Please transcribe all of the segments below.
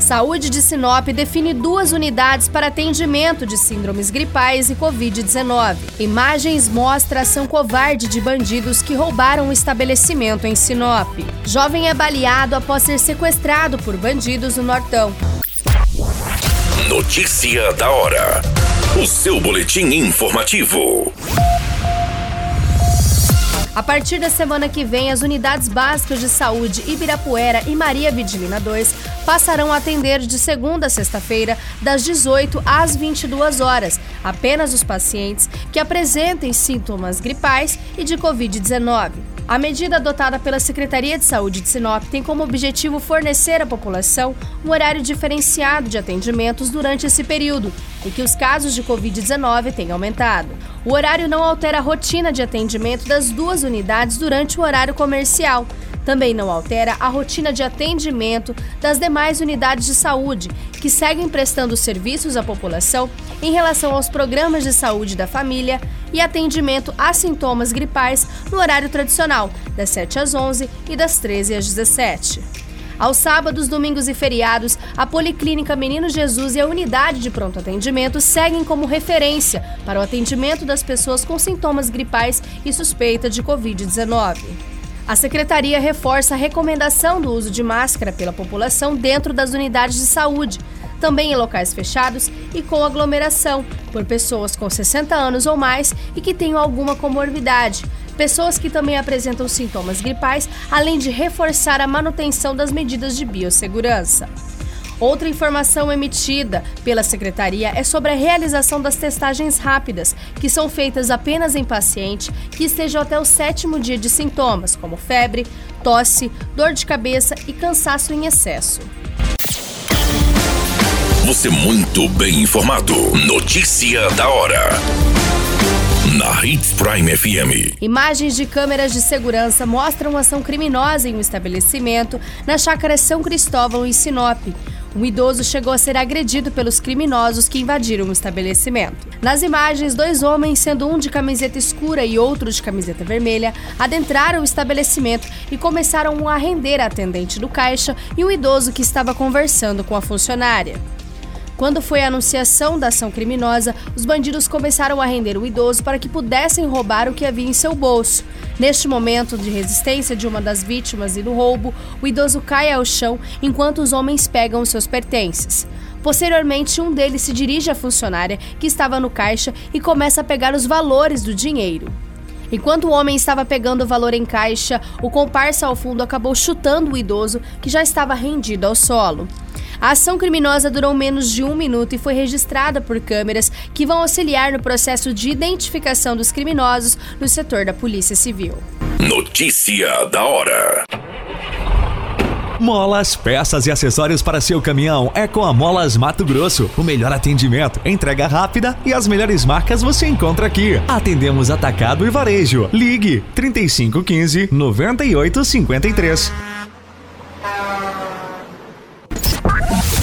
Saúde de Sinop define duas unidades para atendimento de síndromes gripais e Covid-19. Imagens mostram ação covarde de bandidos que roubaram um estabelecimento em Sinop. Jovem é baleado após ser sequestrado por bandidos no Nortão. Notícia da hora. O seu boletim informativo. A partir da semana que vem, as unidades básicas de saúde Ibirapuera e Maria Vidilina 2 passarão a atender de segunda a sexta-feira, das 18 às 22 horas, apenas os pacientes que apresentem sintomas gripais e de Covid-19. A medida adotada pela Secretaria de Saúde de Sinop tem como objetivo fornecer à população um horário diferenciado de atendimentos durante esse período e que os casos de Covid-19 têm aumentado. O horário não altera a rotina de atendimento das duas unidades durante o horário comercial. Também não altera a rotina de atendimento das demais unidades de saúde, que seguem prestando serviços à população em relação aos programas de saúde da família e atendimento a sintomas gripais no horário tradicional, das 7 às 11 e das 13 às 17. Aos sábados, domingos e feriados, a Policlínica Menino Jesus e a Unidade de Pronto Atendimento seguem como referência para o atendimento das pessoas com sintomas gripais e suspeita de Covid-19. A secretaria reforça a recomendação do uso de máscara pela população dentro das unidades de saúde, também em locais fechados e com aglomeração, por pessoas com 60 anos ou mais e que tenham alguma comorbidade, pessoas que também apresentam sintomas gripais, além de reforçar a manutenção das medidas de biossegurança. Outra informação emitida pela secretaria é sobre a realização das testagens rápidas, que são feitas apenas em paciente que estejam até o sétimo dia de sintomas, como febre, tosse, dor de cabeça e cansaço em excesso. Você muito bem informado. Notícia da hora na Hits Prime FM. Imagens de câmeras de segurança mostram uma ação criminosa em um estabelecimento na chácara São Cristóvão, em Sinop. Um idoso chegou a ser agredido pelos criminosos que invadiram o estabelecimento. Nas imagens, dois homens, sendo um de camiseta escura e outro de camiseta vermelha, adentraram o estabelecimento e começaram a render a atendente do caixa e um idoso que estava conversando com a funcionária. Quando foi a anunciação da ação criminosa, os bandidos começaram a render o idoso para que pudessem roubar o que havia em seu bolso. Neste momento de resistência de uma das vítimas e do roubo, o idoso cai ao chão enquanto os homens pegam seus pertences. Posteriormente, um deles se dirige à funcionária que estava no caixa e começa a pegar os valores do dinheiro. Enquanto o homem estava pegando o valor em caixa, o comparsa ao fundo acabou chutando o idoso, que já estava rendido ao solo. A ação criminosa durou menos de um minuto e foi registrada por câmeras que vão auxiliar no processo de identificação dos criminosos no setor da Polícia Civil. Notícia da hora. Molas, peças e acessórios para seu caminhão é com a Molas Mato Grosso. O melhor atendimento, entrega rápida e as melhores marcas você encontra aqui. Atendemos atacado e varejo. Ligue 3515 9853.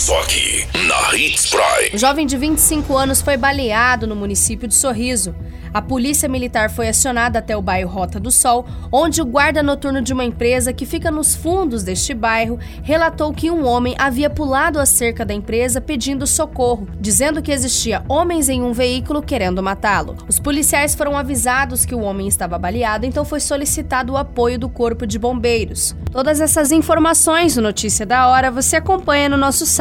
Só aqui, na Hits Prime. Um jovem de 25 anos foi baleado no município de Sorriso. A polícia militar foi acionada até o bairro Rota do Sol, onde o guarda noturno de uma empresa que fica nos fundos deste bairro relatou que um homem havia pulado a cerca da empresa pedindo socorro, dizendo que existia homens em um veículo querendo matá-lo. Os policiais foram avisados que o homem estava baleado, então foi solicitado o apoio do Corpo de Bombeiros. Todas essas informações no Notícia da Hora você acompanha no nosso